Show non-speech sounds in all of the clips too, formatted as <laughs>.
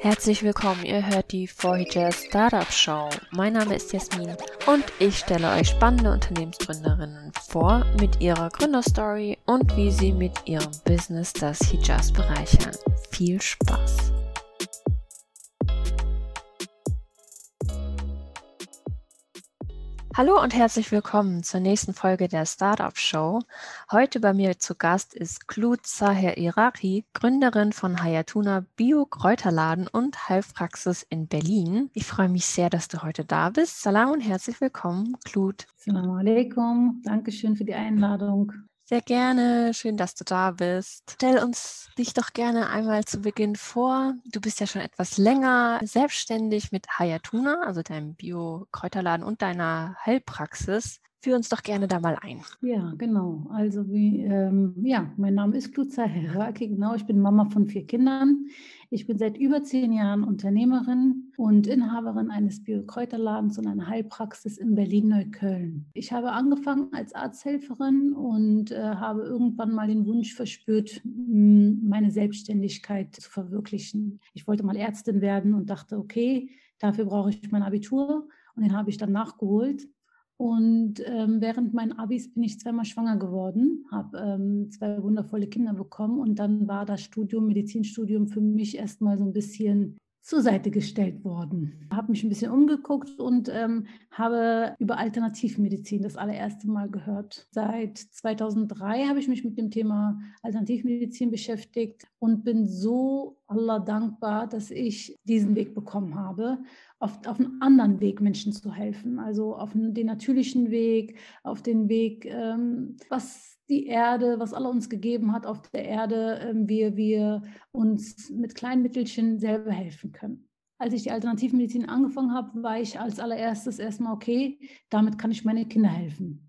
Herzlich willkommen, ihr hört die 4 Startup Show. Mein Name ist Jasmin und ich stelle euch spannende Unternehmensgründerinnen vor mit ihrer Gründerstory und wie sie mit ihrem Business das Hijaz bereichern. Viel Spaß! Hallo und herzlich willkommen zur nächsten Folge der Startup Show. Heute bei mir zu Gast ist Klut Zaher Iraki, Gründerin von Hayatuna Bio Kräuterladen und Heilpraxis in Berlin. Ich freue mich sehr, dass du heute da bist. Salam und herzlich willkommen, Klut. Assalamu alaikum. Dankeschön für die Einladung. Sehr gerne, schön, dass du da bist. Stell uns dich doch gerne einmal zu Beginn vor. Du bist ja schon etwas länger selbstständig mit Hayatuna, also deinem Bio-Kräuterladen und deiner Heilpraxis. Führ uns doch gerne da mal ein. Ja, genau. Also wie, ähm, ja, mein Name ist Klutza Heraki, genau. Ich bin Mama von vier Kindern. Ich bin seit über zehn Jahren Unternehmerin und Inhaberin eines Bio-Kräuterladens und einer Heilpraxis in Berlin-Neukölln. Ich habe angefangen als Arzthelferin und äh, habe irgendwann mal den Wunsch verspürt, meine Selbstständigkeit zu verwirklichen. Ich wollte mal Ärztin werden und dachte, okay, dafür brauche ich mein Abitur und den habe ich dann nachgeholt und ähm, während meinen Abis bin ich zweimal schwanger geworden, habe ähm, zwei wundervolle Kinder bekommen und dann war das Studium, Medizinstudium für mich erstmal so ein bisschen zur Seite gestellt worden. Habe mich ein bisschen umgeguckt und ähm, habe über Alternativmedizin das allererste Mal gehört. Seit 2003 habe ich mich mit dem Thema Alternativmedizin beschäftigt und bin so Allah dankbar, dass ich diesen Weg bekommen habe auf, auf einen anderen Weg Menschen zu helfen, also auf den natürlichen Weg, auf den Weg, ähm, was die Erde, was Allah uns gegeben hat auf der Erde, ähm, wir, wir uns mit kleinen Mittelchen selber helfen können. Als ich die Alternativmedizin angefangen habe, war ich als allererstes erstmal, okay, damit kann ich meine Kinder helfen.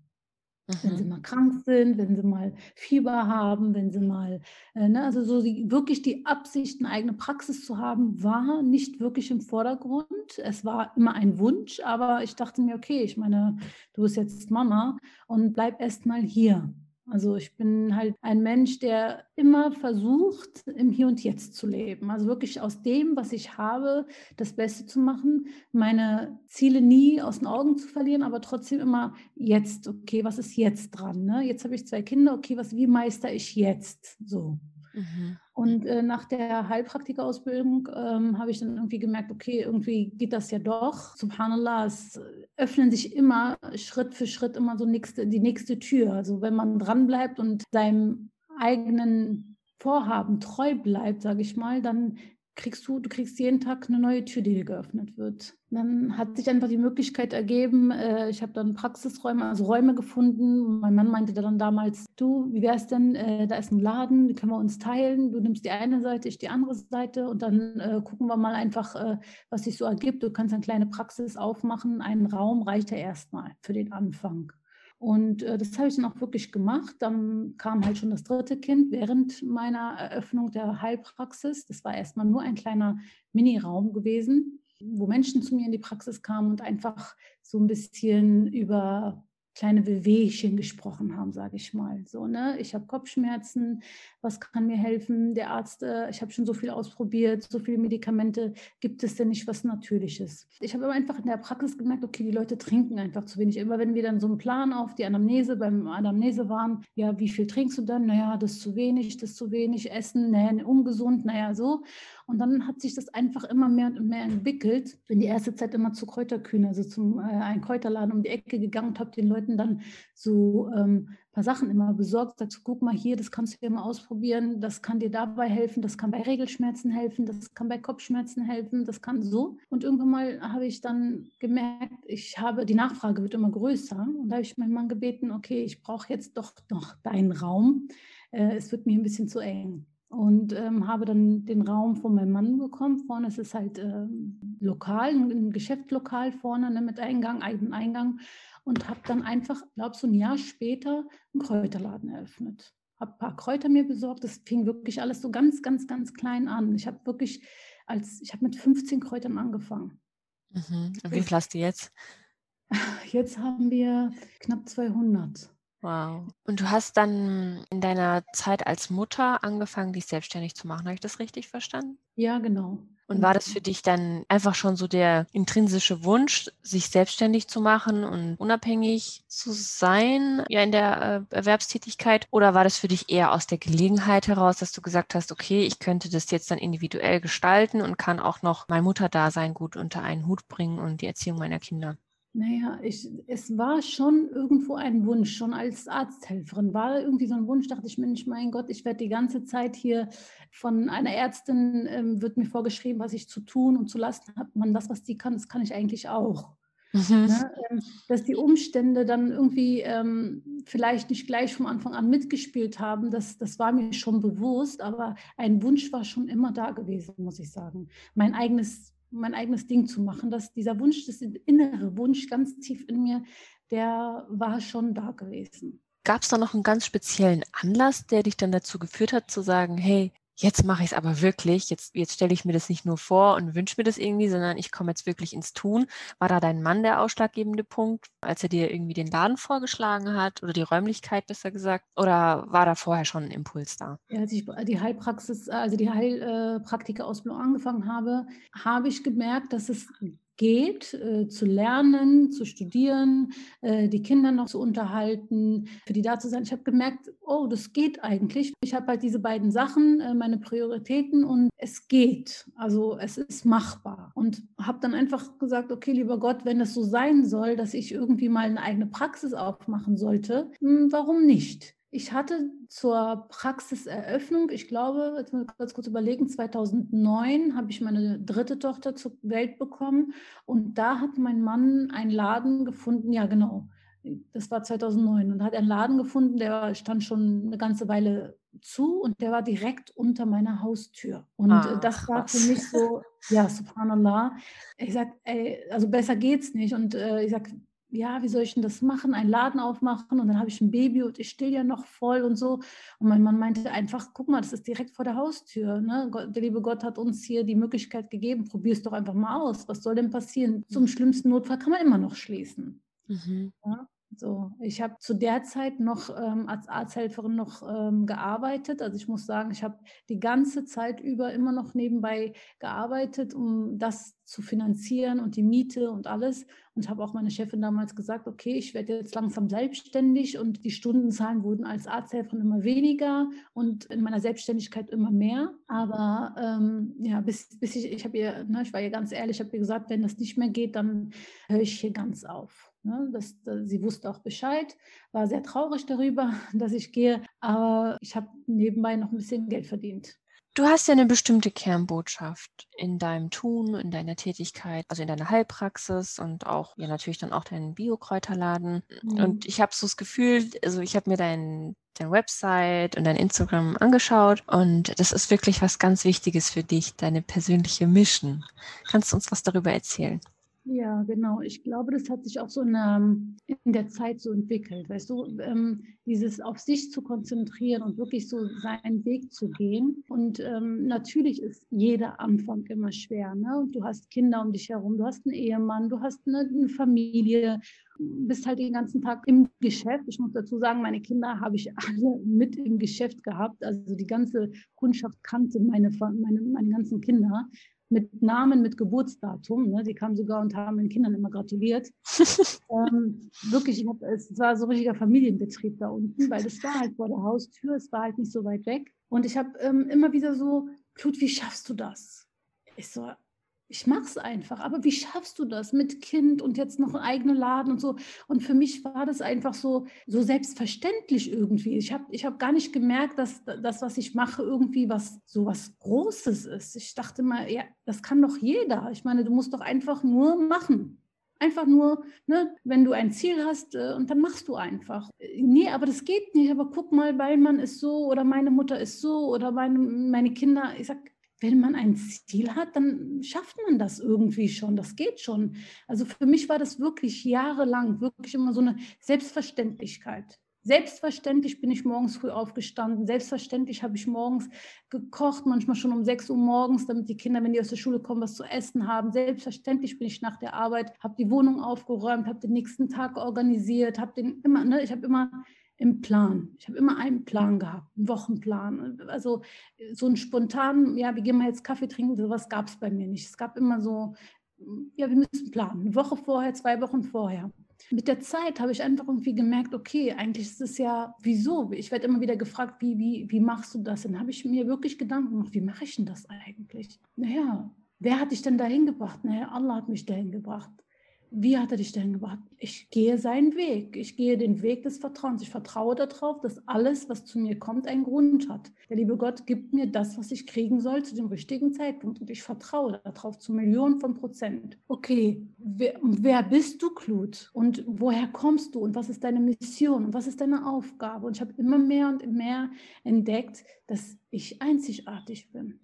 Wenn sie mhm. mal krank sind, wenn sie mal Fieber haben, wenn sie mal, äh, ne, also so die, wirklich die Absicht, eine eigene Praxis zu haben, war nicht wirklich im Vordergrund. Es war immer ein Wunsch, aber ich dachte mir, okay, ich meine, du bist jetzt Mama und bleib erst mal hier. Also ich bin halt ein Mensch, der immer versucht, im Hier und Jetzt zu leben. Also wirklich aus dem, was ich habe, das Beste zu machen, meine Ziele nie aus den Augen zu verlieren, aber trotzdem immer jetzt, okay, was ist jetzt dran? Ne? Jetzt habe ich zwei Kinder, okay, was, wie meister ich jetzt? So. Mhm. Und äh, nach der Heilpraktikerausbildung ähm, habe ich dann irgendwie gemerkt, okay, irgendwie geht das ja doch. Subhanallah, es öffnen sich immer Schritt für Schritt immer so nächste, die nächste Tür. Also wenn man dranbleibt und seinem eigenen Vorhaben treu bleibt, sage ich mal, dann kriegst du, du kriegst jeden Tag eine neue Tür, die dir geöffnet wird. Dann hat sich einfach die Möglichkeit ergeben, äh, ich habe dann Praxisräume, also Räume gefunden. Mein Mann meinte dann damals, du, wie wäre es denn, äh, da ist ein Laden, wie können wir uns teilen? Du nimmst die eine Seite, ich die andere Seite und dann äh, gucken wir mal einfach, äh, was sich so ergibt. Du kannst eine kleine Praxis aufmachen, einen Raum reicht ja erstmal für den Anfang. Und äh, das habe ich dann auch wirklich gemacht. Dann kam halt schon das dritte Kind während meiner Eröffnung der Heilpraxis. Das war erstmal nur ein kleiner Mini-Raum gewesen, wo Menschen zu mir in die Praxis kamen und einfach so ein bisschen über kleine Wehwehchen gesprochen haben, sage ich mal. So, ne? Ich habe Kopfschmerzen, was kann mir helfen? Der Arzt, äh, ich habe schon so viel ausprobiert, so viele Medikamente, gibt es denn nicht was Natürliches? Ich habe aber einfach in der Praxis gemerkt, okay, die Leute trinken einfach zu wenig. Immer wenn wir dann so einen Plan auf die Anamnese, beim Anamnese waren, ja, wie viel trinkst du dann? Naja, das ist zu wenig, das ist zu wenig, Essen, naja, ungesund, naja, so. Und dann hat sich das einfach immer mehr und mehr entwickelt. Bin die erste Zeit immer zu Kräuterkühne, also zum äh, einen Kräuterladen um die Ecke gegangen und habe den Leuten dann so ähm, ein paar Sachen immer besorgt. Sagst, guck mal hier, das kannst du ja mal ausprobieren. Das kann dir dabei helfen. Das kann bei Regelschmerzen helfen. Das kann bei Kopfschmerzen helfen. Das kann so. Und irgendwann mal habe ich dann gemerkt, ich habe, die Nachfrage wird immer größer. Und da habe ich meinen Mann gebeten, okay, ich brauche jetzt doch noch deinen Raum. Äh, es wird mir ein bisschen zu eng und ähm, habe dann den Raum von meinem Mann bekommen. Vorne ist es halt äh, lokal, ein Geschäftslokal vorne ne, mit Eingang, eigenen Eingang und habe dann einfach, glaube so ein Jahr später einen Kräuterladen eröffnet. Habe ein paar Kräuter mir besorgt. Das fing wirklich alles so ganz, ganz, ganz klein an. Ich habe wirklich als, ich habe mit 15 Kräutern angefangen. Mhm. Wie viel hast du jetzt? <laughs> Jetzt haben wir knapp 200. Wow. Und du hast dann in deiner Zeit als Mutter angefangen, dich selbstständig zu machen. Habe ich das richtig verstanden? Ja, genau. Und war das für dich dann einfach schon so der intrinsische Wunsch, sich selbstständig zu machen und unabhängig zu sein, ja, in der äh, Erwerbstätigkeit? Oder war das für dich eher aus der Gelegenheit heraus, dass du gesagt hast, okay, ich könnte das jetzt dann individuell gestalten und kann auch noch mein Mutterdasein gut unter einen Hut bringen und die Erziehung meiner Kinder? Naja, ich, es war schon irgendwo ein Wunsch, schon als Arzthelferin war irgendwie so ein Wunsch, dachte ich, Mensch, mein Gott, ich werde die ganze Zeit hier von einer Ärztin, ähm, wird mir vorgeschrieben, was ich zu tun und zu lassen habe. Man, das, was die kann, das kann ich eigentlich auch. Mhm. Ne? Ähm, dass die Umstände dann irgendwie ähm, vielleicht nicht gleich vom Anfang an mitgespielt haben, das, das war mir schon bewusst, aber ein Wunsch war schon immer da gewesen, muss ich sagen. Mein eigenes mein eigenes Ding zu machen. Dass dieser Wunsch, das innere Wunsch ganz tief in mir, der war schon da gewesen. Gab es da noch einen ganz speziellen Anlass, der dich dann dazu geführt hat, zu sagen, hey, jetzt mache ich es aber wirklich, jetzt, jetzt stelle ich mir das nicht nur vor und wünsche mir das irgendwie, sondern ich komme jetzt wirklich ins Tun. War da dein Mann der ausschlaggebende Punkt, als er dir irgendwie den Laden vorgeschlagen hat oder die Räumlichkeit besser gesagt? Oder war da vorher schon ein Impuls da? Ja, als ich die Heilpraxis, also die Heilpraktikerausbildung angefangen habe, habe ich gemerkt, dass es geht, äh, zu lernen, zu studieren, äh, die Kinder noch zu unterhalten, für die da zu sein. Ich habe gemerkt, oh, das geht eigentlich. Ich habe halt diese beiden Sachen, äh, meine Prioritäten und es geht. Also es ist machbar. Und habe dann einfach gesagt, okay, lieber Gott, wenn es so sein soll, dass ich irgendwie mal eine eigene Praxis aufmachen sollte, hm, warum nicht? Ich hatte zur Praxiseröffnung, ich glaube, jetzt mal ganz kurz überlegen, 2009 habe ich meine dritte Tochter zur Welt bekommen und da hat mein Mann einen Laden gefunden, ja genau, das war 2009 und hat einen Laden gefunden, der stand schon eine ganze Weile zu und der war direkt unter meiner Haustür. Und ah, das war für mich so, ja, subhanallah. Ich sage, also besser geht's nicht. Und äh, ich sage, ja, wie soll ich denn das machen? Einen Laden aufmachen und dann habe ich ein Baby und ich still ja noch voll und so. Und mein Mann meinte einfach, guck mal, das ist direkt vor der Haustür. Ne? Der liebe Gott hat uns hier die Möglichkeit gegeben, probier es doch einfach mal aus. Was soll denn passieren? Zum schlimmsten Notfall kann man immer noch schließen. Mhm. Ja? So, ich habe zu der Zeit noch ähm, als Arzthelferin noch ähm, gearbeitet. Also ich muss sagen, ich habe die ganze Zeit über immer noch nebenbei gearbeitet, um das zu finanzieren und die Miete und alles. Und habe auch meine Chefin damals gesagt, okay, ich werde jetzt langsam selbstständig und die Stundenzahlen wurden als Arzthelferin immer weniger und in meiner Selbstständigkeit immer mehr. Aber ähm, ja, bis, bis ich, ich habe ihr, ne, ich war ihr ganz ehrlich, ich habe ihr gesagt, wenn das nicht mehr geht, dann höre ich hier ganz auf. Ne, das, das, sie wusste auch Bescheid, war sehr traurig darüber, <laughs> dass ich gehe, aber ich habe nebenbei noch ein bisschen Geld verdient. Du hast ja eine bestimmte Kernbotschaft in deinem Tun, in deiner Tätigkeit, also in deiner Heilpraxis und auch ja natürlich dann auch deinen Biokräuterladen. Mhm. Und ich habe so das Gefühl, also ich habe mir dein, deine Website und dein Instagram angeschaut und das ist wirklich was ganz Wichtiges für dich, deine persönliche Mission. Kannst du uns was darüber erzählen? Ja, genau. Ich glaube, das hat sich auch so in der, in der Zeit so entwickelt. Weißt du, ähm, dieses auf sich zu konzentrieren und wirklich so seinen Weg zu gehen. Und ähm, natürlich ist jeder Anfang immer schwer. Ne? Und du hast Kinder um dich herum, du hast einen Ehemann, du hast eine, eine Familie, bist halt den ganzen Tag im Geschäft. Ich muss dazu sagen, meine Kinder habe ich alle mit im Geschäft gehabt. Also die ganze Kundschaft kannte meine, meine, meine ganzen Kinder mit Namen, mit Geburtsdatum. Ne? Die kamen sogar und haben den Kindern immer gratuliert. <laughs> ähm, wirklich, hab, es war so ein richtiger Familienbetrieb da unten, weil es war halt vor der Haustür, es war halt nicht so weit weg. Und ich habe ähm, immer wieder so, Klut, wie schaffst du das? Ich so, ich mache es einfach. Aber wie schaffst du das mit Kind und jetzt noch einen eigenen Laden und so? Und für mich war das einfach so, so selbstverständlich irgendwie. Ich habe ich hab gar nicht gemerkt, dass das, was ich mache, irgendwie was so was Großes ist. Ich dachte mal, ja, das kann doch jeder. Ich meine, du musst doch einfach nur machen. Einfach nur, ne, wenn du ein Ziel hast äh, und dann machst du einfach. Nee, aber das geht nicht. Aber guck mal, mein Mann ist so oder meine Mutter ist so oder meine, meine Kinder. Ich sag, wenn man ein Ziel hat, dann schafft man das irgendwie schon. Das geht schon. Also für mich war das wirklich jahrelang wirklich immer so eine Selbstverständlichkeit. Selbstverständlich bin ich morgens früh aufgestanden. Selbstverständlich habe ich morgens gekocht, manchmal schon um 6 Uhr morgens, damit die Kinder, wenn die aus der Schule kommen, was zu essen haben. Selbstverständlich bin ich nach der Arbeit, habe die Wohnung aufgeräumt, habe den nächsten Tag organisiert, habe den immer, ne, ich habe immer im Plan. Ich habe immer einen Plan gehabt, einen Wochenplan. Also so einen spontanen, ja, wir gehen mal jetzt Kaffee trinken, sowas gab es bei mir nicht. Es gab immer so, ja, wir müssen planen. Eine Woche vorher, zwei Wochen vorher. Mit der Zeit habe ich einfach irgendwie gemerkt, okay, eigentlich ist es ja, wieso? Ich werde immer wieder gefragt, wie, wie, wie machst du das? Dann habe ich mir wirklich Gedanken gemacht, wie mache ich denn das eigentlich? Naja, wer hat dich denn dahin gebracht? Naja, Allah hat mich dahin gebracht. Wie hat er dich dahin gebracht? Ich gehe seinen Weg. Ich gehe den Weg des Vertrauens. Ich vertraue darauf, dass alles, was zu mir kommt, einen Grund hat. Der liebe Gott gibt mir das, was ich kriegen soll, zu dem richtigen Zeitpunkt. Und ich vertraue darauf zu Millionen von Prozent. Okay, wer, wer bist du, Klut? Und woher kommst du? Und was ist deine Mission? Und was ist deine Aufgabe? Und ich habe immer mehr und mehr entdeckt, dass ich einzigartig bin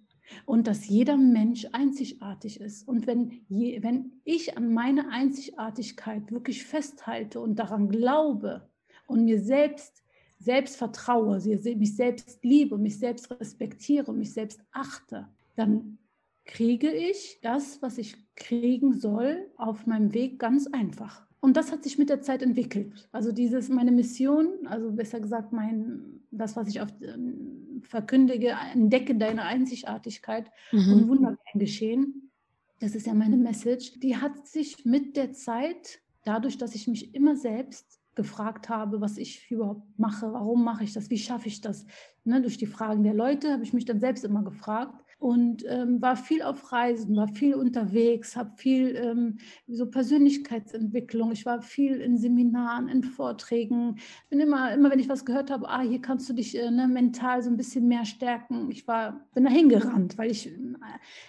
und dass jeder Mensch einzigartig ist. Und wenn, je, wenn ich an meine Einzigartigkeit wirklich festhalte und daran glaube und mir selbst, selbst vertraue, mich selbst liebe, mich selbst respektiere, mich selbst achte, dann kriege ich das, was ich kriegen soll, auf meinem Weg ganz einfach. Und das hat sich mit der Zeit entwickelt. Also dieses, meine Mission, also besser gesagt, mein, das, was ich auf, ähm, verkündige, entdecke deine Einzigartigkeit mhm. und Wunder werden geschehen. Das ist ja meine Message. Die hat sich mit der Zeit, dadurch, dass ich mich immer selbst gefragt habe, was ich überhaupt mache, warum mache ich das, wie schaffe ich das. Ne, durch die Fragen der Leute habe ich mich dann selbst immer gefragt und ähm, war viel auf Reisen, war viel unterwegs, habe viel ähm, so Persönlichkeitsentwicklung. Ich war viel in Seminaren, in Vorträgen. Bin immer, immer wenn ich was gehört habe, ah, hier kannst du dich äh, ne, mental so ein bisschen mehr stärken. Ich war, bin dahin gerannt, weil ich äh,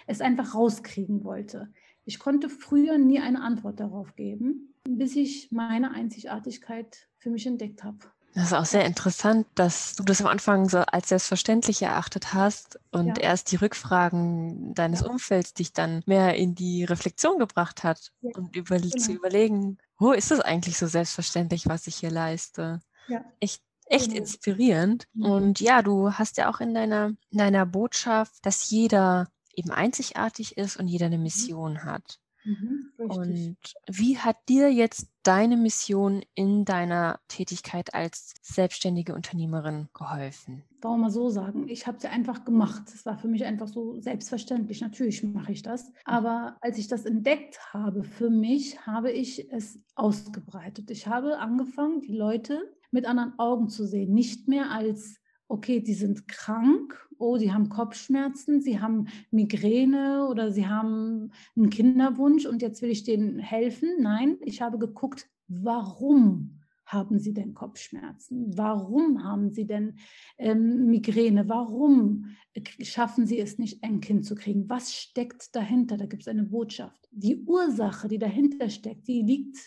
es einfach rauskriegen wollte. Ich konnte früher nie eine Antwort darauf geben, bis ich meine Einzigartigkeit für mich entdeckt habe. Das ist auch sehr interessant, dass du das am Anfang so als selbstverständlich erachtet hast und ja. erst die Rückfragen deines Umfelds dich dann mehr in die Reflexion gebracht hat ja. und über, genau. zu überlegen, wo ist es eigentlich so selbstverständlich, was ich hier leiste? Ja. Echt, echt genau. inspirierend. Mhm. Und ja, du hast ja auch in deiner, in deiner Botschaft, dass jeder eben einzigartig ist und jeder eine mhm. Mission hat. Mhm, und wie hat dir jetzt deine Mission in deiner Tätigkeit als selbstständige Unternehmerin geholfen? Warum mal so sagen? Ich habe sie einfach gemacht. Es war für mich einfach so selbstverständlich. Natürlich mache ich das. Aber als ich das entdeckt habe für mich, habe ich es ausgebreitet. Ich habe angefangen, die Leute mit anderen Augen zu sehen. Nicht mehr als okay, die sind krank, oh, die haben Kopfschmerzen, sie haben Migräne oder sie haben einen Kinderwunsch und jetzt will ich denen helfen. Nein, ich habe geguckt, warum haben sie denn Kopfschmerzen? Warum haben sie denn ähm, Migräne? Warum schaffen sie es nicht, ein Kind zu kriegen? Was steckt dahinter? Da gibt es eine Botschaft. Die Ursache, die dahinter steckt, die liegt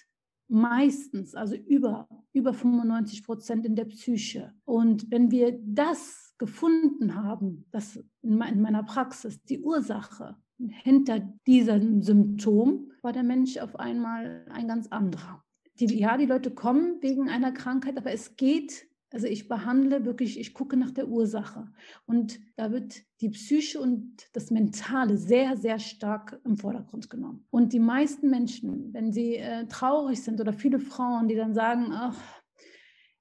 meistens, also über, über 95 Prozent in der Psyche. Und wenn wir das gefunden haben, das in meiner Praxis, die Ursache hinter diesem Symptom, war der Mensch auf einmal ein ganz anderer. Die, ja, die Leute kommen wegen einer Krankheit, aber es geht also ich behandle wirklich, ich gucke nach der Ursache. Und da wird die Psyche und das Mentale sehr, sehr stark im Vordergrund genommen. Und die meisten Menschen, wenn sie äh, traurig sind oder viele Frauen, die dann sagen, ach,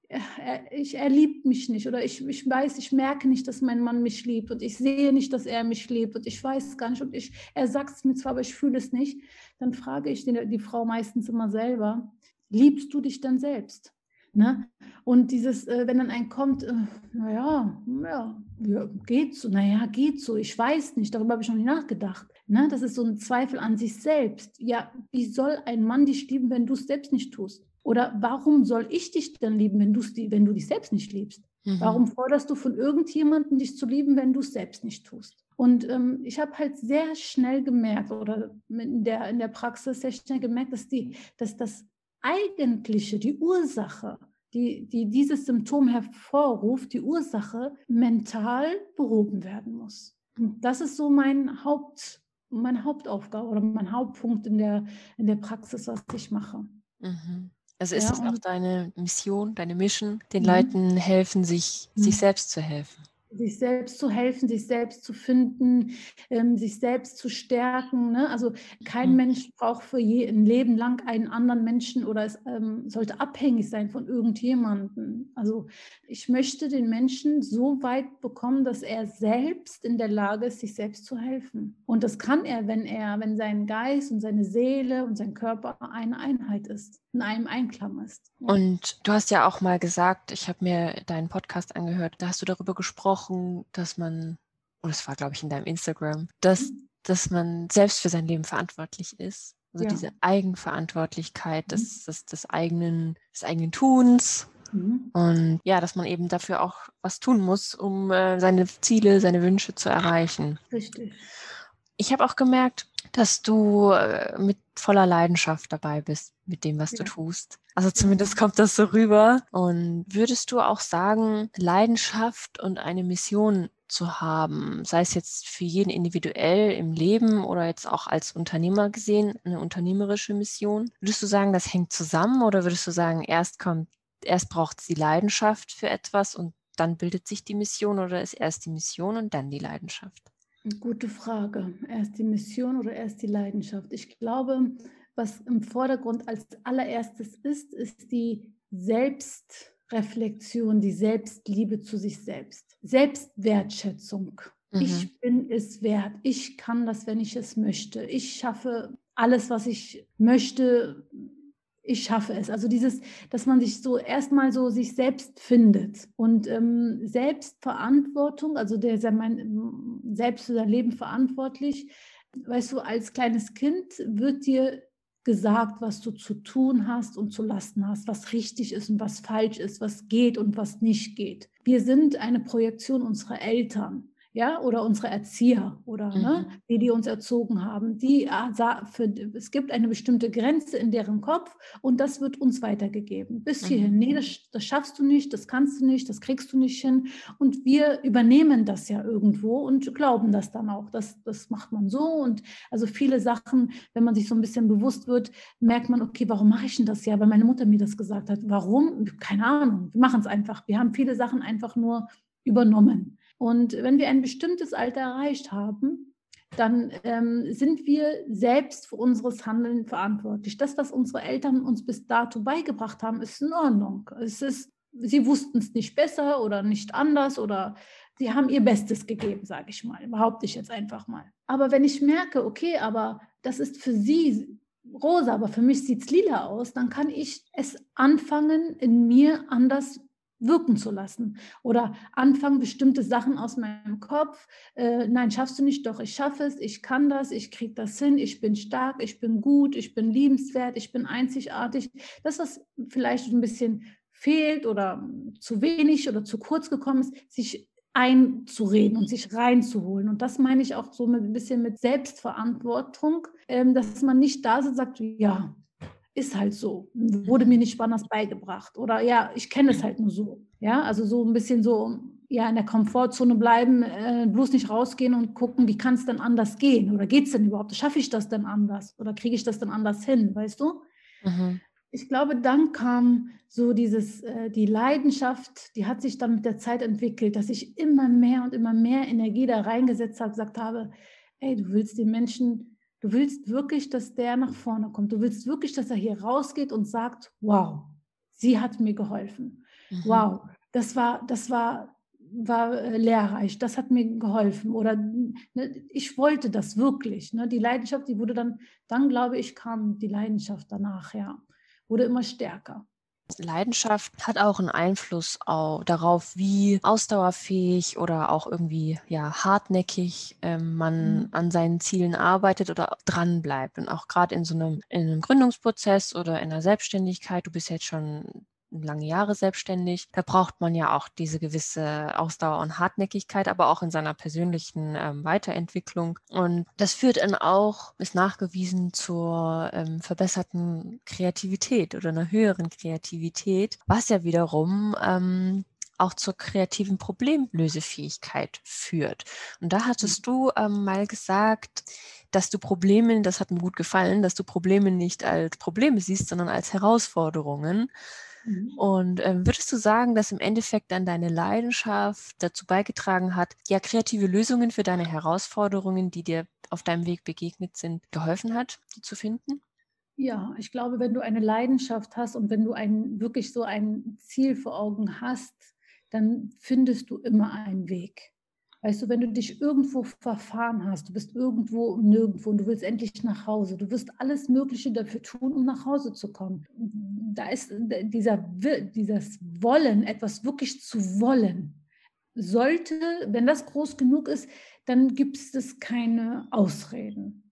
er, ich, er liebt mich nicht oder ich, ich weiß, ich merke nicht, dass mein Mann mich liebt und ich sehe nicht, dass er mich liebt und ich weiß es gar nicht und ich, er sagt es mir zwar, aber ich fühle es nicht, dann frage ich die, die Frau meistens immer selber, liebst du dich dann selbst? Ne? Und dieses, äh, wenn dann ein kommt, äh, naja, ja, ja, geht so, naja, geht so, ich weiß nicht, darüber habe ich noch nicht nachgedacht. Ne? Das ist so ein Zweifel an sich selbst. Ja, wie soll ein Mann dich lieben, wenn du es selbst nicht tust? Oder warum soll ich dich dann lieben, wenn, wenn du dich selbst nicht liebst? Mhm. Warum forderst du von irgendjemandem, dich zu lieben, wenn du es selbst nicht tust? Und ähm, ich habe halt sehr schnell gemerkt, oder in der, in der Praxis sehr schnell gemerkt, dass, die, dass das eigentliche, die Ursache, die, die dieses Symptom hervorruft, die Ursache, mental behoben werden muss. Und das ist so mein Haupt, meine Hauptaufgabe oder mein Hauptpunkt in der, in der Praxis, was ich mache. Mhm. Also ist ja, es auch deine Mission, deine Mission, den mhm. Leuten helfen, sich, mhm. sich selbst zu helfen? Sich selbst zu helfen, sich selbst zu finden, ähm, sich selbst zu stärken. Ne? Also kein mhm. Mensch braucht für je ein Leben lang einen anderen Menschen oder es ähm, sollte abhängig sein von irgendjemandem. Also ich möchte den Menschen so weit bekommen, dass er selbst in der Lage ist, sich selbst zu helfen. Und das kann er, wenn er, wenn sein Geist und seine Seele und sein Körper eine Einheit ist, in einem Einklang ist. Und du hast ja auch mal gesagt, ich habe mir deinen Podcast angehört, da hast du darüber gesprochen, dass man, und das war glaube ich in deinem Instagram, dass, mhm. dass man selbst für sein Leben verantwortlich ist. Also ja. diese Eigenverantwortlichkeit mhm. des, des, des, eigenen, des eigenen Tuns. Mhm. Und ja, dass man eben dafür auch was tun muss, um äh, seine Ziele, seine Wünsche zu erreichen. Richtig. Ich habe auch gemerkt, dass du äh, mit voller Leidenschaft dabei bist mit dem, was ja. du tust. Also zumindest kommt das so rüber. Und würdest du auch sagen, Leidenschaft und eine Mission zu haben, sei es jetzt für jeden individuell im Leben oder jetzt auch als Unternehmer gesehen, eine unternehmerische Mission. Würdest du sagen, das hängt zusammen oder würdest du sagen, erst kommt, erst braucht es die Leidenschaft für etwas und dann bildet sich die Mission oder ist erst die Mission und dann die Leidenschaft? Gute Frage. Erst die Mission oder erst die Leidenschaft? Ich glaube, was im Vordergrund als allererstes ist, ist die Selbstreflexion, die Selbstliebe zu sich selbst. Selbstwertschätzung. Mhm. Ich bin es wert. Ich kann das, wenn ich es möchte. Ich schaffe alles, was ich möchte ich schaffe es. Also dieses, dass man sich so erstmal so sich selbst findet und ähm, Selbstverantwortung, also der ist ja mein, selbst für sein Leben verantwortlich. Weißt du, als kleines Kind wird dir gesagt, was du zu tun hast und zu lassen hast, was richtig ist und was falsch ist, was geht und was nicht geht. Wir sind eine Projektion unserer Eltern ja, oder unsere Erzieher oder ne, mhm. ne, die, die uns erzogen haben. Die, äh, für, es gibt eine bestimmte Grenze in deren Kopf und das wird uns weitergegeben. Bis hierhin, mhm. nee, das, das schaffst du nicht, das kannst du nicht, das kriegst du nicht hin. Und wir übernehmen das ja irgendwo und glauben das dann auch. Das, das macht man so. Und also viele Sachen, wenn man sich so ein bisschen bewusst wird, merkt man, okay, warum mache ich denn das ja? Weil meine Mutter mir das gesagt hat. Warum? Keine Ahnung. Wir machen es einfach. Wir haben viele Sachen einfach nur übernommen. Und wenn wir ein bestimmtes Alter erreicht haben, dann ähm, sind wir selbst für unseres Handeln verantwortlich. Das, was unsere Eltern uns bis dato beigebracht haben, ist in Ordnung. Es ist, sie wussten es nicht besser oder nicht anders oder sie haben ihr Bestes gegeben, sage ich mal, behaupte ich jetzt einfach mal. Aber wenn ich merke, okay, aber das ist für sie rosa, aber für mich sieht es lila aus, dann kann ich es anfangen, in mir anders wirken zu lassen oder anfangen, bestimmte Sachen aus meinem Kopf, äh, nein, schaffst du nicht, doch, ich schaffe es, ich kann das, ich kriege das hin, ich bin stark, ich bin gut, ich bin liebenswert, ich bin einzigartig. Das, was vielleicht ein bisschen fehlt oder zu wenig oder zu kurz gekommen ist, sich einzureden und sich reinzuholen. Und das meine ich auch so ein bisschen mit Selbstverantwortung, ähm, dass man nicht da sitzt und sagt, ja, ist halt so. Wurde mir nicht anders beigebracht. Oder ja, ich kenne es halt nur so. Ja, also so ein bisschen so, ja, in der Komfortzone bleiben, äh, bloß nicht rausgehen und gucken, wie kann es denn anders gehen? Oder geht es denn überhaupt? Schaffe ich das denn anders? Oder kriege ich das denn anders hin? Weißt du? Mhm. Ich glaube, dann kam so dieses, äh, die Leidenschaft, die hat sich dann mit der Zeit entwickelt, dass ich immer mehr und immer mehr Energie da reingesetzt habe, gesagt habe, ey, du willst den Menschen Du willst wirklich, dass der nach vorne kommt. Du willst wirklich, dass er hier rausgeht und sagt, wow, sie hat mir geholfen. Mhm. Wow, das war, das war, war äh, lehrreich, das hat mir geholfen. Oder ne, ich wollte das wirklich. Ne? Die Leidenschaft, die wurde dann, dann glaube ich, kam die Leidenschaft danach, ja, wurde immer stärker. Leidenschaft hat auch einen Einfluss auch darauf, wie ausdauerfähig oder auch irgendwie ja hartnäckig ähm, man mhm. an seinen Zielen arbeitet oder dran bleibt. Und auch gerade in so einem, in einem Gründungsprozess oder in der Selbstständigkeit, du bist jetzt schon lange Jahre selbstständig. Da braucht man ja auch diese gewisse Ausdauer und Hartnäckigkeit, aber auch in seiner persönlichen ähm, Weiterentwicklung. Und das führt dann auch, ist nachgewiesen, zur ähm, verbesserten Kreativität oder einer höheren Kreativität, was ja wiederum ähm, auch zur kreativen Problemlösefähigkeit führt. Und da hattest mhm. du ähm, mal gesagt, dass du Probleme, das hat mir gut gefallen, dass du Probleme nicht als Probleme siehst, sondern als Herausforderungen. Mhm. Und ähm, würdest du sagen, dass im Endeffekt dann deine Leidenschaft dazu beigetragen hat, ja, kreative Lösungen für deine Herausforderungen, die dir auf deinem Weg begegnet sind, geholfen hat, die zu finden? Ja, ich glaube, wenn du eine Leidenschaft hast und wenn du ein, wirklich so ein Ziel vor Augen hast, dann findest du immer einen Weg. Weißt du, wenn du dich irgendwo verfahren hast, du bist irgendwo nirgendwo und du willst endlich nach Hause, du wirst alles Mögliche dafür tun, um nach Hause zu kommen. Da ist dieser, dieses Wollen, etwas wirklich zu wollen, sollte, wenn das groß genug ist, dann gibt es keine Ausreden.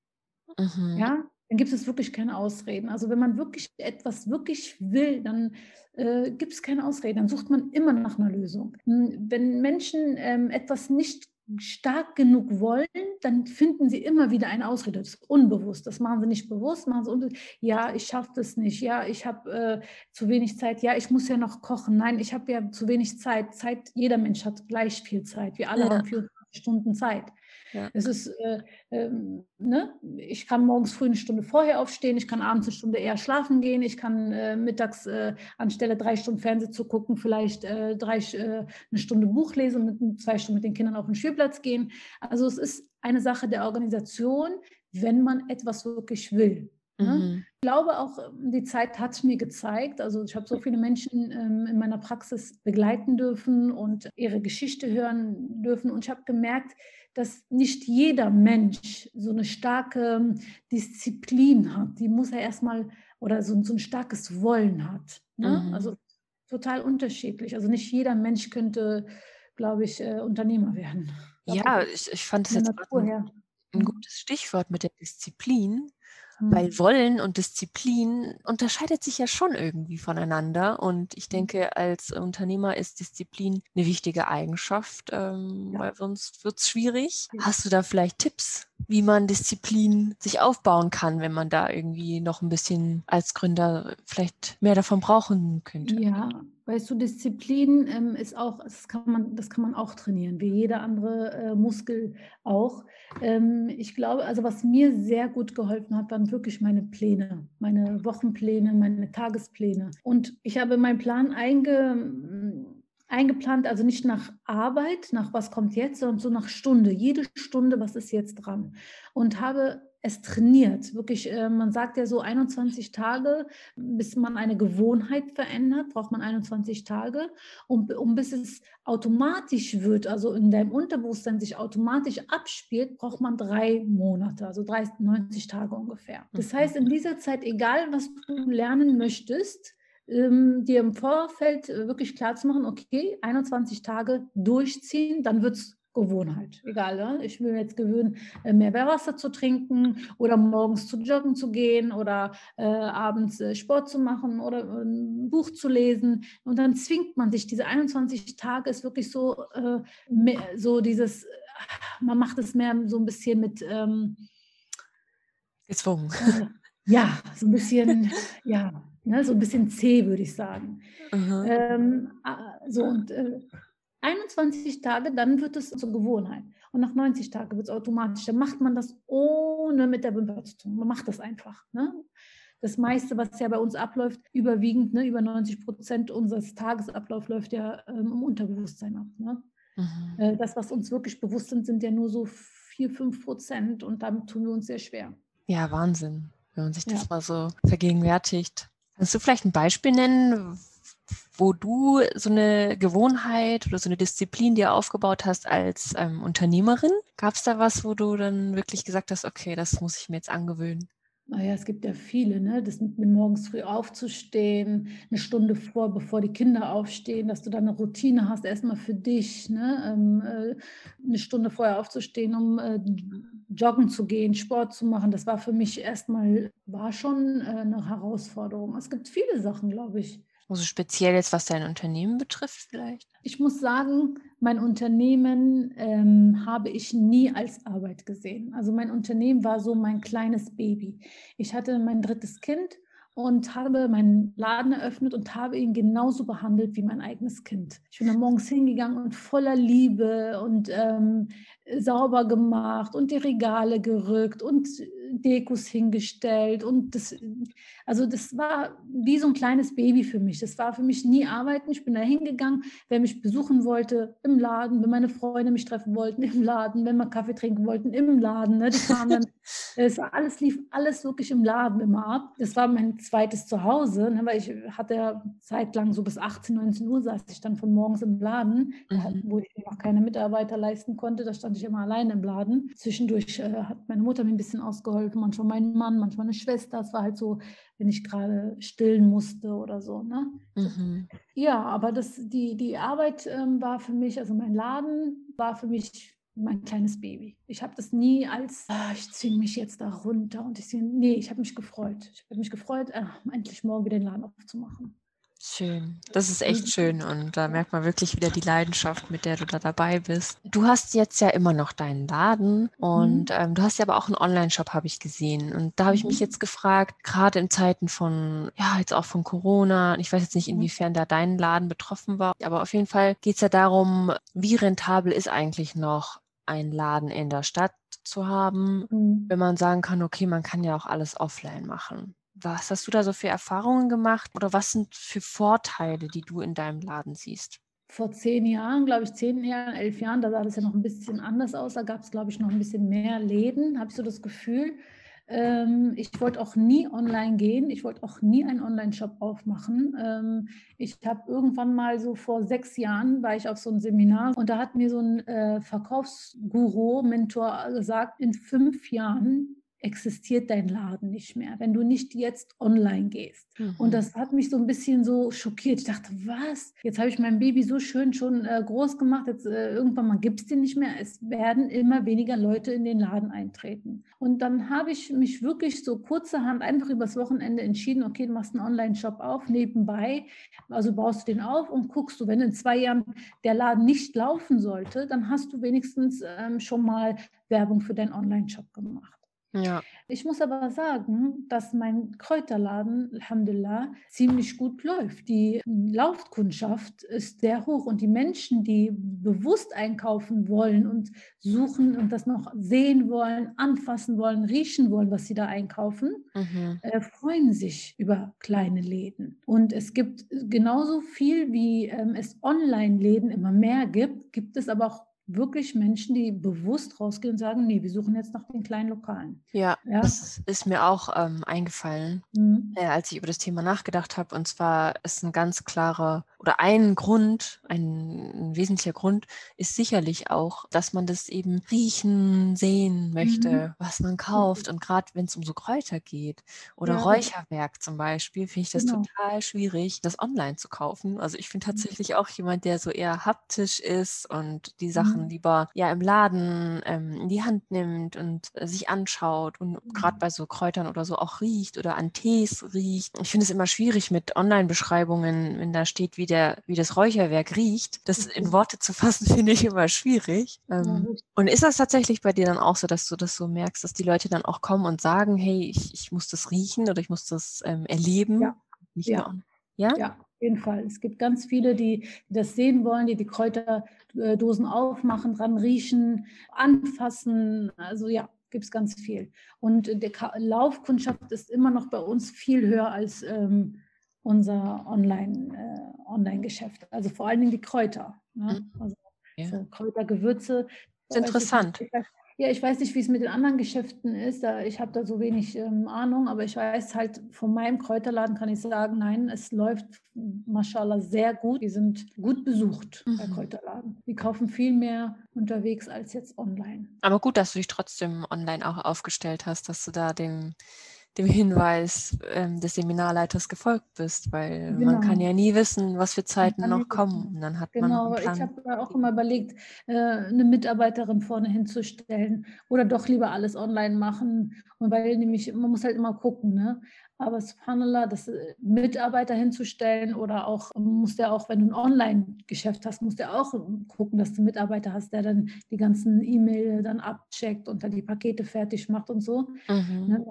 Mhm. Ja, dann gibt es wirklich keine Ausreden. Also wenn man wirklich etwas wirklich will, dann äh, gibt es keine Ausreden. Dann sucht man immer nach einer Lösung. Hm, wenn Menschen ähm, etwas nicht stark genug wollen, dann finden sie immer wieder eine Ausrede. Das ist unbewusst. Das machen sie nicht bewusst. Machen sie unbewusst. Ja, ich schaffe das nicht. Ja, ich habe äh, zu wenig Zeit. Ja, ich muss ja noch kochen. Nein, ich habe ja zu wenig Zeit. Zeit. Jeder Mensch hat gleich viel Zeit. Wir alle ja. haben 24 Stunden Zeit. Es ist, äh, ähm, ne? ich kann morgens früh eine Stunde vorher aufstehen, ich kann abends eine Stunde eher schlafen gehen, ich kann äh, mittags äh, anstelle drei Stunden Fernsehen zu gucken, vielleicht äh, drei, äh, eine Stunde Buch lesen und mit, zwei Stunden mit den Kindern auf den Spielplatz gehen. Also es ist eine Sache der Organisation, wenn man etwas wirklich will. Ne? Mhm. Ich glaube auch, die Zeit hat mir gezeigt, also ich habe so viele Menschen ähm, in meiner Praxis begleiten dürfen und ihre Geschichte hören dürfen und ich habe gemerkt, dass nicht jeder Mensch so eine starke Disziplin hat. Die muss er erstmal oder so, so ein starkes Wollen hat. Ne? Mhm. Also total unterschiedlich. Also nicht jeder Mensch könnte, glaube ich, äh, Unternehmer werden. Ja, ich, ich fand das jetzt ein, ein mhm. gutes Stichwort mit der Disziplin, weil mhm. Wollen und Disziplin unterscheidet sich ja schon irgendwie voneinander. Und ich mhm. denke, als Unternehmer ist Disziplin eine wichtige Eigenschaft, ähm, ja. weil sonst wird es schwierig. Ja. Hast du da vielleicht Tipps, wie man Disziplin sich aufbauen kann, wenn man da irgendwie noch ein bisschen als Gründer vielleicht mehr davon brauchen könnte? Ja, Weißt du, Disziplin ähm, ist auch, das kann, man, das kann man auch trainieren, wie jeder andere äh, Muskel auch. Ähm, ich glaube, also was mir sehr gut geholfen hat, waren wirklich meine Pläne, meine Wochenpläne, meine Tagespläne. Und ich habe meinen Plan einge, eingeplant, also nicht nach Arbeit, nach was kommt jetzt, sondern so nach Stunde, jede Stunde, was ist jetzt dran. Und habe es trainiert. Wirklich, äh, man sagt ja so 21 Tage, bis man eine Gewohnheit verändert, braucht man 21 Tage. Und um bis es automatisch wird, also in deinem Unterbewusstsein sich automatisch abspielt, braucht man drei Monate, also 30, 90 Tage ungefähr. Das mhm. heißt, in dieser Zeit, egal was du lernen möchtest, ähm, dir im Vorfeld äh, wirklich klar zu machen, okay, 21 Tage durchziehen, dann wird es Gewohnheit. Egal, ne? ich will mir jetzt gewöhnen, äh, mehr Wasser zu trinken oder morgens zu joggen zu gehen oder äh, abends äh, Sport zu machen oder äh, ein Buch zu lesen. Und dann zwingt man sich, diese 21 Tage ist wirklich so, äh, mehr, so dieses, man macht es mehr so ein bisschen mit. Ähm, Gezwungen. ja, so ein bisschen, <laughs> ja, ne, so ein bisschen zäh, würde ich sagen. Ähm, so und 21 Tage, dann wird es zur Gewohnheit. Und nach 90 Tagen wird es automatisch. Dann macht man das ohne mit der Wimper zu tun. Man macht das einfach. Ne? Das meiste, was ja bei uns abläuft, überwiegend, ne, über 90 Prozent unseres Tagesablaufs läuft ja ähm, im Unterbewusstsein ab. Ne? Mhm. Äh, das, was uns wirklich bewusst sind, sind ja nur so 4, 5 Prozent und damit tun wir uns sehr schwer. Ja, Wahnsinn, wenn man sich das ja. mal so vergegenwärtigt. Kannst du vielleicht ein Beispiel nennen, wo du so eine Gewohnheit oder so eine Disziplin dir aufgebaut hast als ähm, Unternehmerin? Gab es da was, wo du dann wirklich gesagt hast, okay, das muss ich mir jetzt angewöhnen? Naja, es gibt ja viele, ne? das mit morgens früh aufzustehen, eine Stunde vor, bevor die Kinder aufstehen, dass du da eine Routine hast, erstmal für dich, ne? Ähm, äh, eine Stunde vorher aufzustehen, um äh, joggen zu gehen, Sport zu machen. Das war für mich erstmal, war schon äh, eine Herausforderung. Es gibt viele Sachen, glaube ich. Also speziell jetzt, was dein Unternehmen betrifft vielleicht? Ich muss sagen, mein Unternehmen ähm, habe ich nie als Arbeit gesehen. Also mein Unternehmen war so mein kleines Baby. Ich hatte mein drittes Kind und habe meinen Laden eröffnet und habe ihn genauso behandelt wie mein eigenes Kind. Ich bin da morgens hingegangen und voller Liebe und ähm, sauber gemacht und die Regale gerückt und Dekos hingestellt und das, also das war wie so ein kleines Baby für mich. Das war für mich nie arbeiten. Ich bin da hingegangen, wer mich besuchen wollte, im Laden, wenn meine Freunde mich treffen wollten, im Laden, wenn wir Kaffee trinken wollten, im Laden. Ne? Die kamen dann, es war alles lief alles wirklich im Laden immer ab. Das war mein zweites Zuhause, ne? weil ich hatte ja zeitlang so bis 18, 19 Uhr saß ich dann von morgens im Laden, mhm. wo ich noch keine Mitarbeiter leisten konnte. Da stand ich immer alleine im Laden. Zwischendurch äh, hat meine Mutter mir ein bisschen ausgeholfen, manchmal mein Mann, manchmal eine Schwester. Es war halt so, wenn ich gerade stillen musste oder so. Ne? Mhm. Ja, aber das, die, die Arbeit ähm, war für mich, also mein Laden war für mich mein kleines Baby. Ich habe das nie als, ah, ich ziehe mich jetzt da runter und ich ziehe, nee, ich habe mich gefreut. Ich habe mich gefreut, äh, endlich morgen wieder den Laden aufzumachen. Schön. Das ist echt schön und da merkt man wirklich wieder die Leidenschaft, mit der du da dabei bist. Du hast jetzt ja immer noch deinen Laden und mhm. ähm, du hast ja aber auch einen Online-Shop, habe ich gesehen. Und da habe ich mich mhm. jetzt gefragt, gerade in Zeiten von, ja, jetzt auch von Corona, ich weiß jetzt nicht, mhm. inwiefern da dein Laden betroffen war, aber auf jeden Fall geht es ja darum, wie rentabel ist eigentlich noch ein Laden in der Stadt zu haben, mhm. wenn man sagen kann, okay, man kann ja auch alles offline machen. Was hast du da so für Erfahrungen gemacht oder was sind für Vorteile, die du in deinem Laden siehst? Vor zehn Jahren, glaube ich, zehn Jahren, elf Jahren, da sah das ja noch ein bisschen anders aus. Da gab es, glaube ich, noch ein bisschen mehr Läden, habe ich so das Gefühl. Ähm, ich wollte auch nie online gehen. Ich wollte auch nie einen Online-Shop aufmachen. Ähm, ich habe irgendwann mal so vor sechs Jahren war ich auf so einem Seminar und da hat mir so ein äh, Verkaufsguru, Mentor gesagt, in fünf Jahren existiert dein Laden nicht mehr, wenn du nicht jetzt online gehst. Mhm. Und das hat mich so ein bisschen so schockiert. Ich dachte, was? Jetzt habe ich mein Baby so schön schon äh, groß gemacht, jetzt äh, irgendwann mal gibt es den nicht mehr. Es werden immer weniger Leute in den Laden eintreten. Und dann habe ich mich wirklich so kurzerhand einfach übers Wochenende entschieden, okay, du machst einen Online-Shop auf, nebenbei, also baust du den auf und guckst du, wenn in zwei Jahren der Laden nicht laufen sollte, dann hast du wenigstens ähm, schon mal Werbung für deinen Online-Shop gemacht. Ja. Ich muss aber sagen, dass mein Kräuterladen, Alhamdulillah, ziemlich gut läuft. Die Laufkundschaft ist sehr hoch und die Menschen, die bewusst einkaufen wollen und suchen und das noch sehen wollen, anfassen wollen, riechen wollen, was sie da einkaufen, mhm. äh, freuen sich über kleine Läden. Und es gibt genauso viel, wie ähm, es Online-Läden immer mehr gibt, gibt es aber auch wirklich Menschen, die bewusst rausgehen und sagen, nee, wir suchen jetzt nach den kleinen Lokalen. Ja, ja? das ist mir auch ähm, eingefallen, mhm. äh, als ich über das Thema nachgedacht habe. Und zwar ist ein ganz klarer oder ein Grund, ein, ein, wesentlicher Grund ist sicherlich auch, dass man das eben riechen, sehen möchte, mhm. was man kauft. Und gerade wenn es um so Kräuter geht oder ja. Räucherwerk zum Beispiel, finde ich das genau. total schwierig, das online zu kaufen. Also ich bin mhm. tatsächlich auch jemand, der so eher haptisch ist und die Sachen mhm. lieber ja im Laden ähm, in die Hand nimmt und äh, sich anschaut und gerade mhm. bei so Kräutern oder so auch riecht oder an Tees riecht. Ich finde es immer schwierig mit Online-Beschreibungen, wenn da steht, wie der, wie das Räucherwerk riecht, das in mhm. Worte zu fassen, <laughs> finde ich immer schwierig. Ähm, und ist das tatsächlich bei dir dann auch so, dass du das so merkst, dass die Leute dann auch kommen und sagen, hey, ich, ich muss das riechen oder ich muss das ähm, erleben? Ja. ja. ja. Ja? Auf jeden Fall. Es gibt ganz viele, die, das sehen wollen, die die Kräuterdosen aufmachen, dran riechen, anfassen. Also ja, gibt es ganz viel. Und die Laufkundschaft ist immer noch bei uns viel höher als ähm, unser Online, äh, Online-Geschäft. Also vor allen Dingen die Kräuter. Ne? Mhm. Also ja. so Kräuter, Gewürze. Das ist interessant. Ich, ja, ich weiß nicht, wie es mit den anderen Geschäften ist. Ich habe da so wenig ähm, Ahnung, aber ich weiß halt, von meinem Kräuterladen kann ich sagen, nein, es läuft, mashallah, sehr gut. Die sind gut besucht mhm. bei Kräuterladen. Die kaufen viel mehr unterwegs als jetzt online. Aber gut, dass du dich trotzdem online auch aufgestellt hast, dass du da dem dem Hinweis ähm, des Seminarleiters gefolgt bist, weil genau. man kann ja nie wissen, was für Zeiten noch kommen. Und dann hat genau, man ich habe auch immer überlegt, äh, eine Mitarbeiterin vorne hinzustellen oder doch lieber alles online machen. Und weil nämlich, man muss halt immer gucken, ne? Aber subhanallah, das äh, Mitarbeiter hinzustellen oder auch, muss der auch, wenn du ein Online-Geschäft hast, muss der auch gucken, dass du einen Mitarbeiter hast, der dann die ganzen E-Mail dann abcheckt und dann die Pakete fertig macht und so. Mhm. Ne,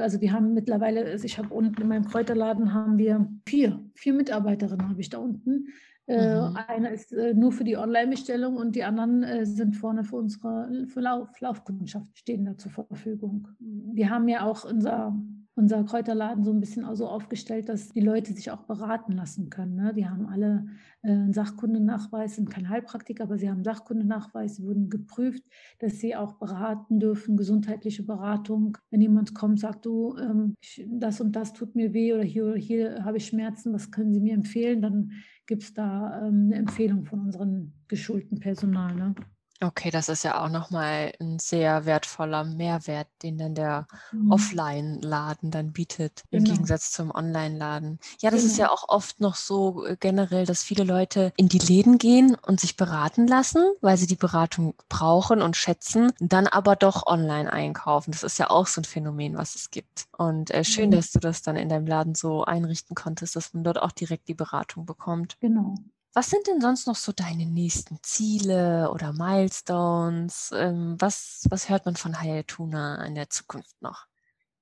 also wir haben mittlerweile, also ich habe unten in meinem Kräuterladen haben wir vier, vier Mitarbeiterinnen habe ich da unten. Äh, mhm. Einer ist äh, nur für die Online-Bestellung und die anderen äh, sind vorne für unsere für Lauf, Laufkundschaft stehen da zur Verfügung. Wir haben ja auch unser unser Kräuterladen so ein bisschen auch so aufgestellt, dass die Leute sich auch beraten lassen können. Ne? Die haben alle äh, einen Sachkundenachweis, sind kein Heilpraktiker, aber sie haben einen Sachkundenachweis, sie wurden geprüft, dass sie auch beraten dürfen, gesundheitliche Beratung. Wenn jemand kommt, sagt, du, ähm, das und das tut mir weh oder hier oder hier habe ich Schmerzen, was können Sie mir empfehlen? Dann gibt es da ähm, eine Empfehlung von unserem geschulten Personal. Ne? Okay, das ist ja auch nochmal ein sehr wertvoller Mehrwert, den dann der Mhm. Offline-Laden dann bietet, im Genau. Gegensatz zum Online-Laden. Ja, das ist Genau. ja auch oft noch so äh, generell, dass viele Leute in die Läden gehen und sich beraten lassen, weil sie die Beratung brauchen und schätzen, dann aber doch online einkaufen. Das ist ja auch so ein Phänomen, was es gibt. Und äh, schön, Mhm. dass du das dann in deinem Laden so einrichten konntest, dass man dort auch direkt die Beratung bekommt. Genau. Was sind denn sonst noch so deine nächsten Ziele oder Milestones? Ähm, was, was hört man von Hayatuna in der Zukunft noch?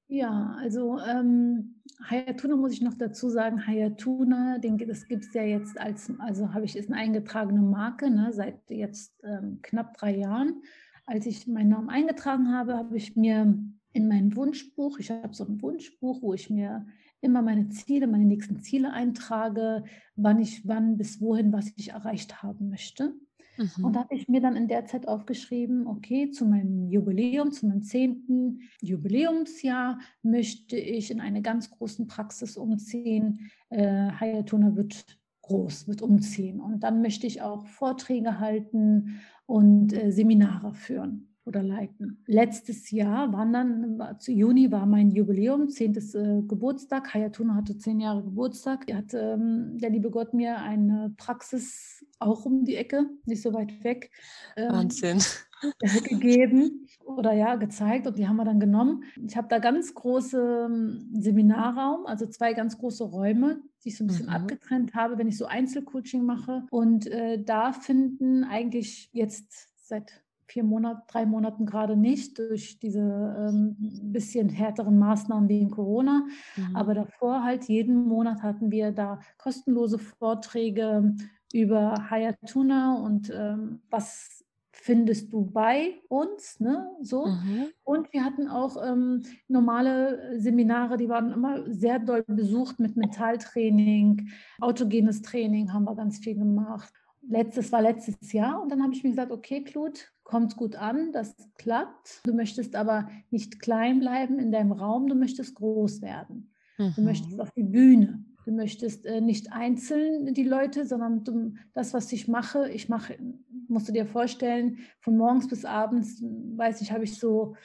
Ja, also ähm, Hayatuna muss ich noch dazu sagen, Hayatuna, den, das gibt es ja jetzt als, also habe ich, ist eine eingetragene Marke, ne, seit jetzt ähm, knapp drei Jahren. Als ich meinen Namen eingetragen habe, habe ich mir in mein Wunschbuch, ich habe so ein Wunschbuch, wo ich mir immer meine Ziele, meine nächsten Ziele eintrage, wann ich wann bis wohin, was ich erreicht haben möchte. Mhm. Und da habe ich mir dann in der Zeit aufgeschrieben, okay, zu meinem Jubiläum, zu meinem zehnten Jubiläumsjahr möchte ich in eine ganz großen Praxis umziehen. Äh, Hayatuna wird groß, wird umziehen. Und dann möchte ich auch Vorträge halten und äh, Seminare führen oder leiten. Letztes Jahr waren dann, war, zu Juni war mein Jubiläum, zehntes äh, Geburtstag. Hayatuna hatte zehn Jahre Geburtstag. Da hat ähm, der liebe Gott mir eine Praxis auch um die Ecke, nicht so weit weg, ähm, Wahnsinn. <laughs> gegeben oder ja, gezeigt und die haben wir dann genommen. Ich habe da ganz große ähm, Seminarraum, also zwei ganz große Räume, die ich so ein bisschen Mhm. abgetrennt habe, wenn ich so Einzelcoaching mache. Und äh, da finden eigentlich jetzt seit vier Monaten, drei Monaten gerade nicht durch diese ähm, bisschen härteren Maßnahmen wegen Corona. Mhm. Aber davor halt jeden Monat hatten wir da kostenlose Vorträge über Hayatuna und ähm, was findest du bei uns, ne? So. Mhm. Und wir hatten auch ähm, normale Seminare, die waren immer sehr doll besucht mit Mentaltraining, autogenes Training haben wir ganz viel gemacht. Letztes war letztes Jahr und dann habe ich mir gesagt, okay, Klut, kommt gut an, das klappt. Du möchtest aber nicht klein bleiben in deinem Raum, du möchtest groß werden. Du möchtest Mhm. auf die Bühne. Du möchtest äh, nicht einzeln die Leute, sondern du, das, was ich mache, ich mache, musst du dir vorstellen, von morgens bis abends, weiß ich, habe ich so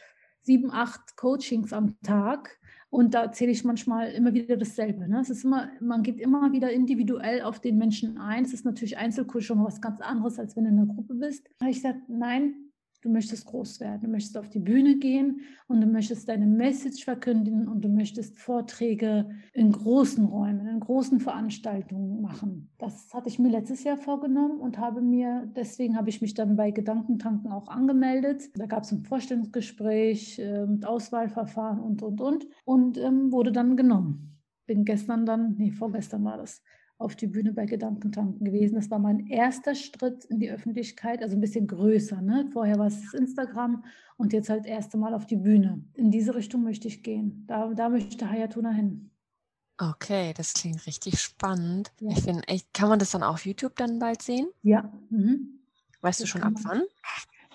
sieben, acht Coachings am Tag. Und da erzähle ich manchmal immer wieder dasselbe. Ne? Es ist immer, man geht immer wieder individuell auf den Menschen ein. Es ist natürlich Einzelkurs schon mal was ganz anderes, als wenn du in einer Gruppe bist. Da habe ich gesagt, nein, du möchtest groß werden, du möchtest auf die Bühne gehen und du möchtest deine Message verkündigen und du möchtest Vorträge in großen Räumen, in großen Veranstaltungen machen. Das hatte ich mir letztes Jahr vorgenommen und habe mir, deswegen habe ich mich dann bei Gedankentanken auch angemeldet. Da gab es ein Vorstellungsgespräch äh, mit Auswahlverfahren und, und, und und ähm, wurde dann genommen. Bin gestern dann, nee, vorgestern war das, auf die Bühne bei Gedankentanken gewesen. Das war mein erster Schritt in die Öffentlichkeit, also ein bisschen größer. Ne? Vorher war es Instagram und jetzt halt das erste Mal auf die Bühne. In diese Richtung möchte ich gehen. Da, da möchte Hayatuna hin. Okay, das klingt richtig spannend. Ja. Ich finde echt, kann man das dann auf YouTube dann bald sehen? Ja. Mhm. Weißt du Das schon kann ab wann?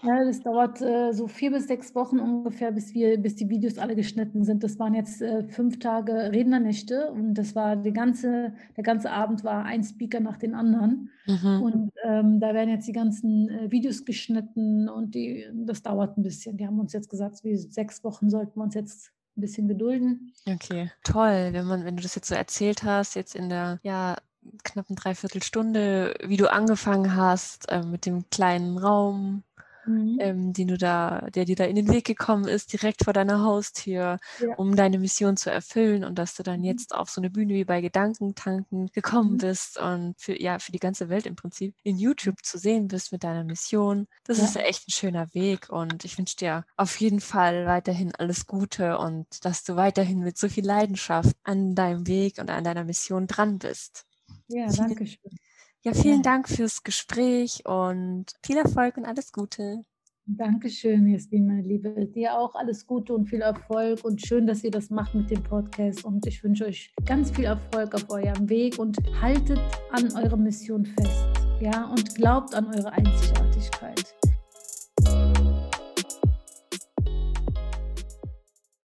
Ja, das dauert äh, so vier bis sechs Wochen ungefähr, bis wir, bis die Videos alle geschnitten sind. Das waren jetzt äh, fünf Tage Rednernächte und das war die ganze, der ganze Abend war ein Speaker nach den anderen. Mhm. Und ähm, da werden jetzt die ganzen äh, Videos geschnitten und die, das dauert ein bisschen. Die haben uns jetzt gesagt, wie sechs Wochen sollten wir uns jetzt ein bisschen gedulden. Okay, toll, wenn man, wenn du das jetzt so erzählt hast, jetzt in der ja knappen Dreiviertelstunde, wie du angefangen hast äh, mit dem kleinen Raum, Mhm. ähm, den du da, der dir da in den Weg gekommen ist, direkt vor deiner Haustür, Ja. um deine Mission zu erfüllen und dass du dann Mhm. jetzt auf so eine Bühne wie bei Gedankentanken gekommen Mhm. bist und für ja für die ganze Welt im Prinzip in YouTube zu sehen bist mit deiner Mission. Das Ja. ist echt ein schöner Weg und ich wünsche dir auf jeden Fall weiterhin alles Gute und dass du weiterhin mit so viel Leidenschaft an deinem Weg und an deiner Mission dran bist. Ja, danke schön. Ja, vielen. Dank fürs Gespräch und viel Erfolg und alles Gute. Dankeschön, Jasmin, meine Liebe. Dir auch alles Gute und viel Erfolg und schön, dass ihr das macht mit dem Podcast. Und ich wünsche euch ganz viel Erfolg auf eurem Weg und haltet an eurer Mission fest. Ja, und glaubt an eure Einzigartigkeit.